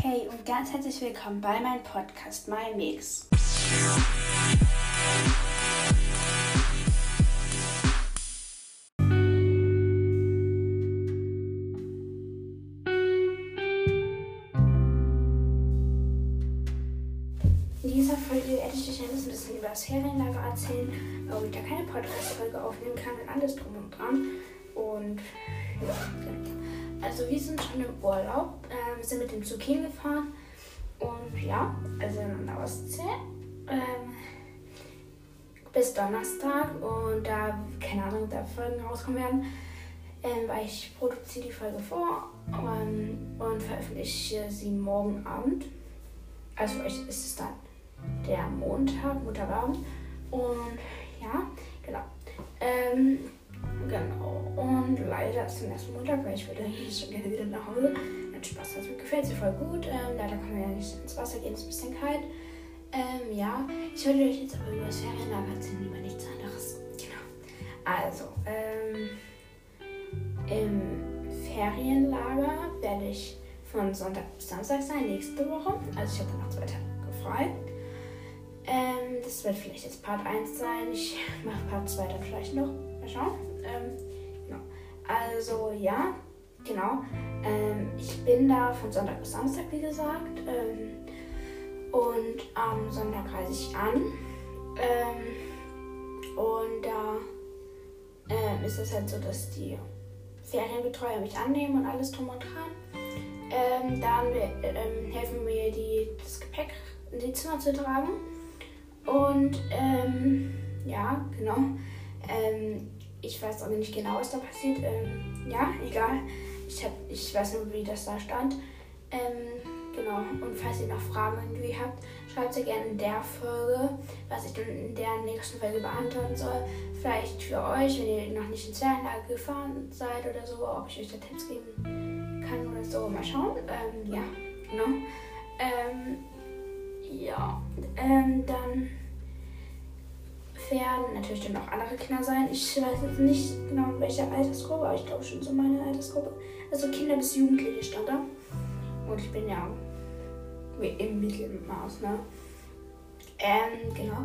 Hey und ganz herzlich willkommen bei meinem Podcast My Mix. In dieser Folge werde ich euch ein bisschen über das Ferienlager erzählen, warum ich da keine Podcast-Folge aufnehmen kann und alles drum und dran. Und ja. Also wir sind schon im Urlaub. Äh, wir sind mit dem Zug hingefahren. Und ja, also in der Ostsee. Ähm, bis Donnerstag. Und da, keine Ahnung, da Folgen rauskommen werden. Ähm, weil ich produziere die Folge vor ähm, und veröffentliche sie morgen Abend. Also für euch ist es dann der Montag, Montagabend. Und ja, genau. Ähm, genau. Und leider ist es erst Montag, weil ich würde eigentlich schon gerne wieder nach Hause. Nein, Spaß, also gefällt sie voll gut. Ähm, leider kann man ja nicht ins Wasser gehen, ist ein bisschen kalt. Ähm, ja, ich wollte euch jetzt aber über das Ferienlager erzählen, über nichts anderes. Genau. Also, ähm, im Ferienlager werde ich von Sonntag bis Samstag sein, nächste Woche. Also ich habe noch zwei Tage frei. Ähm, das wird vielleicht jetzt Part 1 sein. Ich mache Part 2 dann vielleicht noch. Mal schauen. Ähm, genau. Also ja, genau. Ähm, ich bin da von Sonntag bis Samstag, wie gesagt. Ähm, und am Sonntag reise ich an. Ähm, und da ähm, ist es halt so, dass die Ferienbetreuer mich annehmen und alles drum und dran. Ähm, dann ähm, helfen mir die, das Gepäck in die Zimmer zu tragen. Und ähm, ja, genau. Ähm, ich weiß auch nicht genau, was da passiert. Ähm, ja, egal. Ich, hab, ich weiß nur, wie das da stand. Ähm, genau. Und falls ihr noch Fragen irgendwie habt, schreibt sie gerne in der Folge, was ich dann in der nächsten Folge beantworten soll. Vielleicht für euch, wenn ihr noch nicht ins Ferienlager gefahren seid oder so, ob ich euch da Tipps geben kann oder so. Mal schauen. Ähm, ja, genau. Ähm, ja, ähm, dann werden natürlich dann auch andere Kinder sein. Ich weiß jetzt nicht genau in welcher Altersgruppe, aber ich glaube schon so meine Altersgruppe. Also Kinder bis Jugendliche stand da. Und ich bin ja im Mittelmaß, ne? Ähm, genau.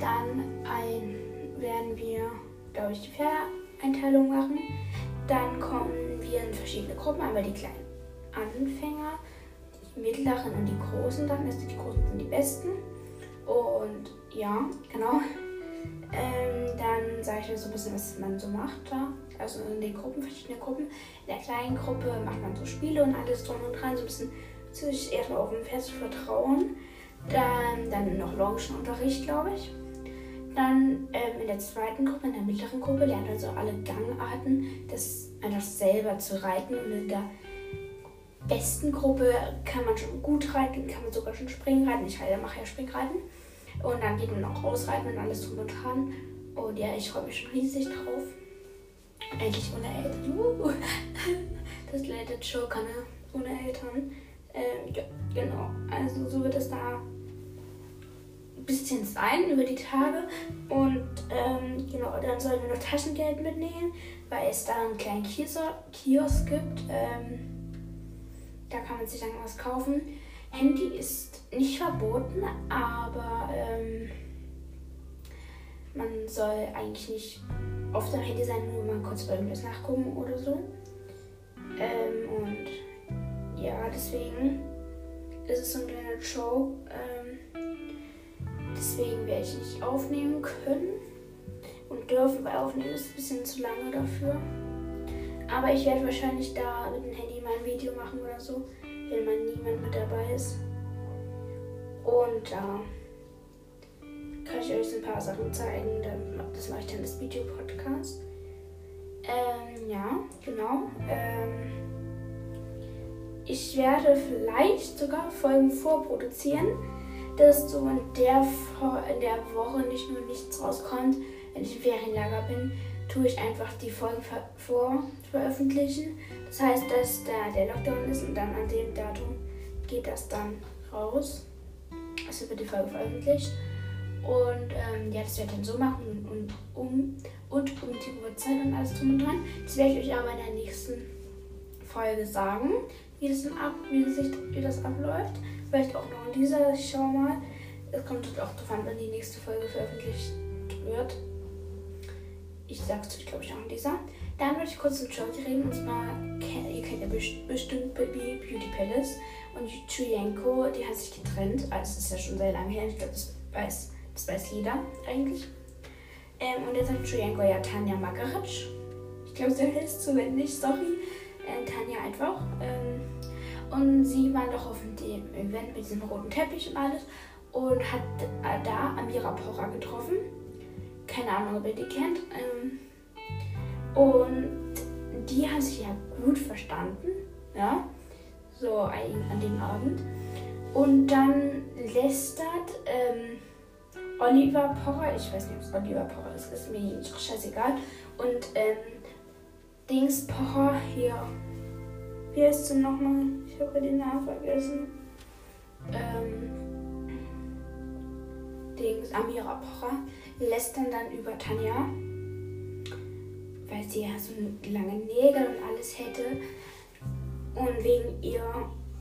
Dann ein, werden wir, glaube ich, die Pferdeeinteilung machen. Dann kommen wir in verschiedene Gruppen, einmal die kleinen Anfänger, die mittleren und die großen dann. Also die großen sind die besten. Und ja, genau. Ähm, dann sage ich mir so ein bisschen, was man so macht da. Also in den Gruppen, verschiedene Gruppen. In der kleinen Gruppe macht man so Spiele und alles drum und dran. So ein bisschen sich erstmal auf dem zu vertrauen. Dann, dann noch Longenunterricht, glaube ich. Dann ähm, in der zweiten Gruppe, in der mittleren Gruppe, lernt man so alle Gangarten, das einfach selber zu reiten. Und in der besten Gruppe kann man schon gut reiten, kann man sogar schon Springen reiten. Ich mache ja Springreiten. Und dann geht man noch ausreiten und alles drum und dran. Und ja, ich freue mich schon riesig drauf. Endlich ohne Eltern. Das leidet schon keine ohne Eltern. Ähm, ja, genau. Also so wird es da ein bisschen sein über die Tage. Und ähm, genau, dann sollen wir noch Taschengeld mitnehmen, weil es da einen kleinen Kiosk, Kiosk gibt. Ähm, da kann man sich dann was kaufen. Handy ist nicht verboten, aber ähm, man soll eigentlich nicht auf dem Handy sein, nur mal kurz bei irgendwas nachgucken oder so. Ähm, und ja, deswegen ist es so ein kleiner Show. Ähm, deswegen werde ich nicht aufnehmen können und dürfen, weil aufnehmen ist ein bisschen zu lange dafür. Aber ich werde wahrscheinlich da mit dem Handy mal ein Video machen oder so wenn mal niemand mit dabei ist. Und da äh, kann ich euch ein paar Sachen zeigen. Das mache ich dann das Video-Podcast. Ähm, ja, genau. Ähm, ich werde vielleicht sogar Folgen vorproduzieren, dass so in der, in der Woche nicht nur nichts rauskommt, wenn ich im Ferienlager bin, tue ich einfach die Folgen vor veröffentlichen. Das heißt, dass da der Lockdown ist und dann an dem Datum geht das dann raus. Also wird die Folge veröffentlicht. Und ähm, ja, das werde ich dann so machen und, um, und um die Uhrzeit und alles drum und dran. Das werde ich euch aber in der nächsten Folge sagen, wie das, ab, wie, das wie das abläuft. Vielleicht auch noch in dieser. Ich schau mal. Es kommt auch darauf an, wann die nächste Folge veröffentlicht wird. Ich sag's euch, glaube ich, auch in dieser. Dann würde ich kurz mit Jodie reden. Und zwar, ihr kennt ja bestimmt Baby Beauty Palace. Und Chuyenko, die hat sich getrennt. Also, es ist ja schon sehr lange her. Ich glaube, das weiß, das weiß jeder eigentlich. Ähm, und jetzt hat Chuyenko ja Tanja Magaric. Ich glaube, sie heißt so, wenn nicht, sorry. Ähm, Tanja einfach. Ähm, und sie war doch auf dem Event mit diesem roten Teppich und alles. Und hat äh, da Amira Pocher getroffen. Keine Ahnung, ob ihr die kennt. Ähm, und die haben sich ja gut verstanden. Ja so an dem Abend. Und dann lästert ähm, Oliver Pocher, ich weiß nicht, ob es Oliver Pocher ist, ist mir scheißegal. Und ähm, Dings Pocher hier. Wie heißt sie nochmal? Ich habe den Namen vergessen. Ähm, Dings, Amira Pocher lästern dann über Tanja, weil sie ja so lange Nägel und alles hätte. Und wegen ihr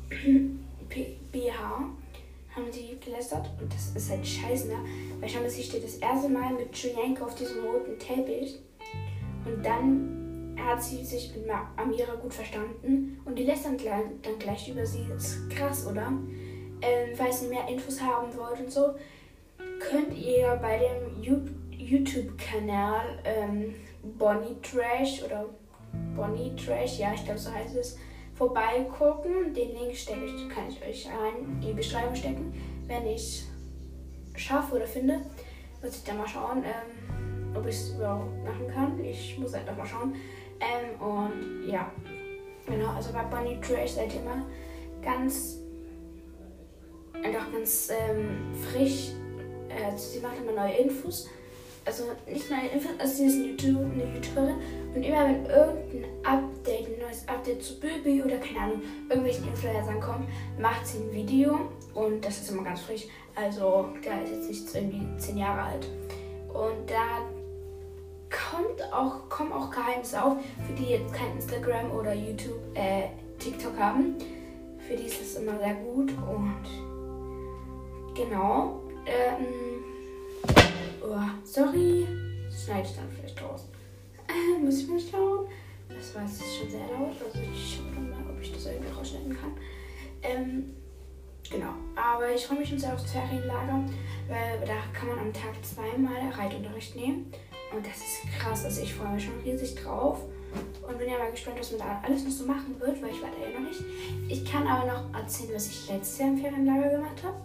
BH haben sie gelästert. Und das ist halt scheiße, ne? Weil mal, sie steht das erste Mal mit Julienko auf diesem roten Teppich. Und dann hat sie sich mit Amira gut verstanden. Und die lästern dann gleich über sie. Ist krass, oder? Ähm, falls ihr mehr Infos haben wollt und so, könnt ihr bei dem YouTube-Kanal ähm, Bonnie Trash oder Bonnie Trash, ja, ich glaube so heißt es, vorbeigucken. Den Link stecke ich, kann ich euch rein in die Beschreibung stecken. Wenn ich schaffe oder finde, muss ich dann mal schauen, ähm, ob ich es überhaupt machen kann. Ich muss halt auch mal schauen. Ähm, und ja, genau, also bei Bunny Trash seid ihr immer ganz, einfach ganz ähm, frisch. Äh, sie macht immer neue Infos also nicht neue Infos, also sie ist eine, YouTube, eine YouTuberin und immer wenn irgendein Update, ein neues Update zu Baby oder keine Ahnung, irgendwelchen Influencern kommt, macht sie ein Video und das ist immer ganz frisch. Also der ist jetzt nicht irgendwie zehn Jahre alt. Und da kommt auch, kommen auch Geheimnisse auf, für die jetzt kein Instagram oder YouTube, äh, TikTok haben. Für die ist das immer sehr gut und genau. Ähm, Oh, sorry. Schneide ich dann vielleicht raus. Äh, muss ich mal schauen. Das war jetzt schon sehr laut. Also ich schaue mal, ob ich das irgendwie rausschneiden kann. Ähm, genau. Aber ich freue mich schon sehr aufs Ferienlager, weil da kann man am Tag zweimal Reitunterricht nehmen. Und das ist krass. Also ich freue mich schon riesig drauf. Und bin ja mal gespannt, was man da alles noch so machen wird, weil ich war da ja noch nicht. Ich kann aber noch erzählen, was ich letztes Jahr im Ferienlager gemacht habe.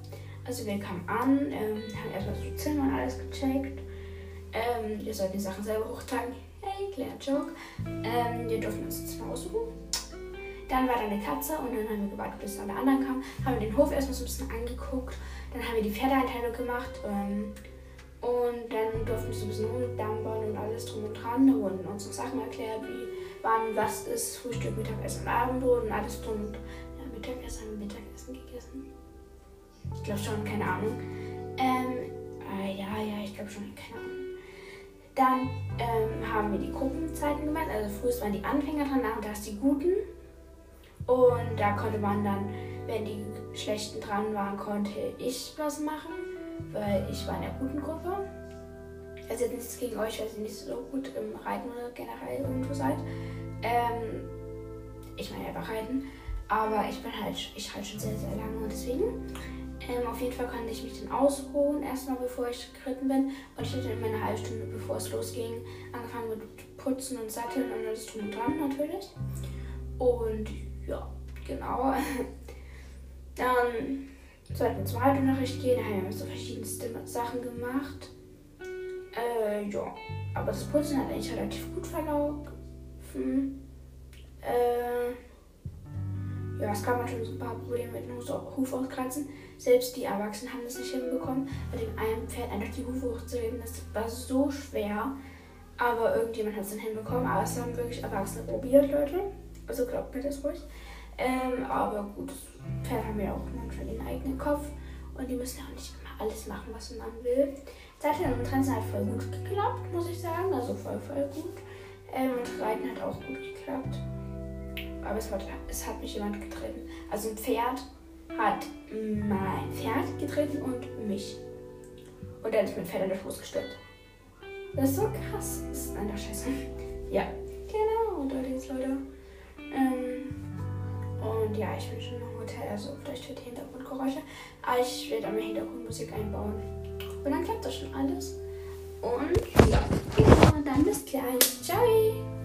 Also wir kamen an, ähm, haben erstmal so Zimmer und alles gecheckt. Ähm, ihr sollt die Sachen selber hochtragen. Joke. Ähm, wir durften uns das Zimmer aussuchen. Dann war da eine Katze und dann haben wir gewartet, bis alle anderen kamen. Haben wir den Hof erstmal so ein bisschen angeguckt. Dann haben wir die Pferdeeinteilung gemacht. Ähm, und dann durften wir so ein bisschen rumdampern und alles drum und dran. Da wurden uns so Sachen erklärt, wie wann was ist, Frühstück, Mittagessen und Abendbrot und alles drum. Und ja, Mittagessen haben wir Mittagessen gegessen. Ich glaube schon, keine Ahnung. Ähm, äh, ja, ja, ich glaube schon, keine Ahnung. Dann ähm, haben wir die Gruppenzeiten gemacht. Also früher waren die Anfänger dran, nachmittags die Guten. Und da konnte man dann, wenn die Schlechten dran waren, konnte ich was machen, weil ich war in der guten Gruppe. Also jetzt nichts gegen euch, weil ihr nicht so gut im Reiten oder generell irgendwo seid. Ähm, ich meine einfach Reiten. Aber ich bin halt, ich halte schon sehr, sehr lange und deswegen ähm, auf jeden Fall konnte ich mich dann ausruhen, erstmal bevor ich geritten bin. Und ich hatte in meiner halben Stunde, bevor es losging, angefangen mit Putzen und Satteln und alles drum und dran natürlich. Und ja, genau. Dann sollten wir zum Reitunterricht gehen, da haben wir so verschiedenste Sachen gemacht. Äh, ja, aber das Putzen hat eigentlich relativ gut verlaufen. Äh, ja, es gab schon so ein paar Probleme mit dem Huf auskratzen. Selbst die Erwachsenen haben das nicht hinbekommen, bei dem einen Pferd einfach die Hufe hochzuheben. Das war so schwer. Aber irgendjemand hat es dann hinbekommen. Aber es haben wirklich Erwachsene probiert, Leute. Also glaubt mir das ruhig. Ähm, aber gut, das Pferd haben ja auch manchmal den eigenen Kopf. Und die müssen ja auch nicht immer alles machen, was man will. Satteln und Trenzen hat voll gut geklappt, muss ich sagen. Also voll, voll gut. Ähm, und Reiten hat auch gut geklappt. Aber es hat, es hat mich jemand getreten. Also ein Pferd hat mein Pferd getreten und mich. Und dann ist mein Pferd an den Fuß gestellt. Das ist so krass. Das ist einfach scheiße. Ja, genau. Und da ist Leute. Ähm, und ja, ich bin schon im Hotel, also vielleicht wird Hintergrundgeräusche. Aber ich werde am Hintergrundmusik einbauen. Und dann klappt das schon alles. Und ja, genau, dann bis gleich. Ciao.